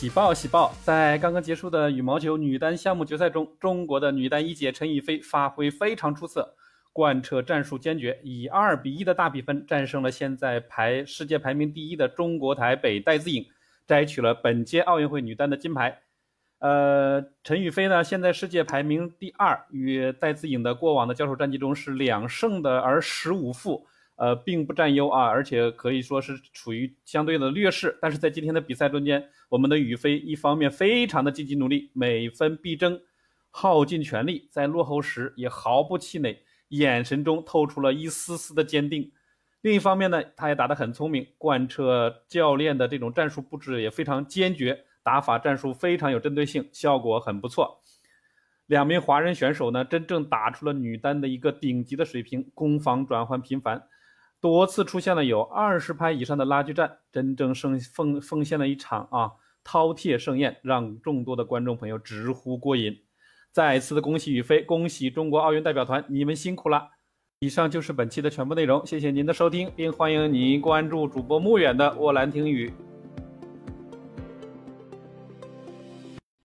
喜报喜报！在刚刚结束的羽毛球女单项目决赛中，中国的女单一姐陈雨菲发挥非常出色，贯彻战术坚决，以二比一的大比分战胜了现在排世界排名第一的中国台北戴资颖，摘取了本届奥运会女单的金牌。呃，陈雨菲呢，现在世界排名第二，与戴资颖的过往的交手战绩中是两胜的而十五负。呃，并不占优啊，而且可以说是处于相对的劣势。但是在今天的比赛中间，我们的宇飞一方面非常的积极努力，每分必争，耗尽全力，在落后时也毫不气馁，眼神中透出了一丝丝的坚定。另一方面呢，他也打得很聪明，贯彻教练的这种战术布置也非常坚决，打法战术非常有针对性，效果很不错。两名华人选手呢，真正打出了女单的一个顶级的水平，攻防转换频繁。多次出现了有二十拍以上的拉锯战，真正生奉奉献了一场啊饕餮盛宴，让众多的观众朋友直呼过瘾。再次的恭喜宇飞，恭喜中国奥运代表团，你们辛苦了！以上就是本期的全部内容，谢谢您的收听，并欢迎您关注主播穆远的沃兰听雨。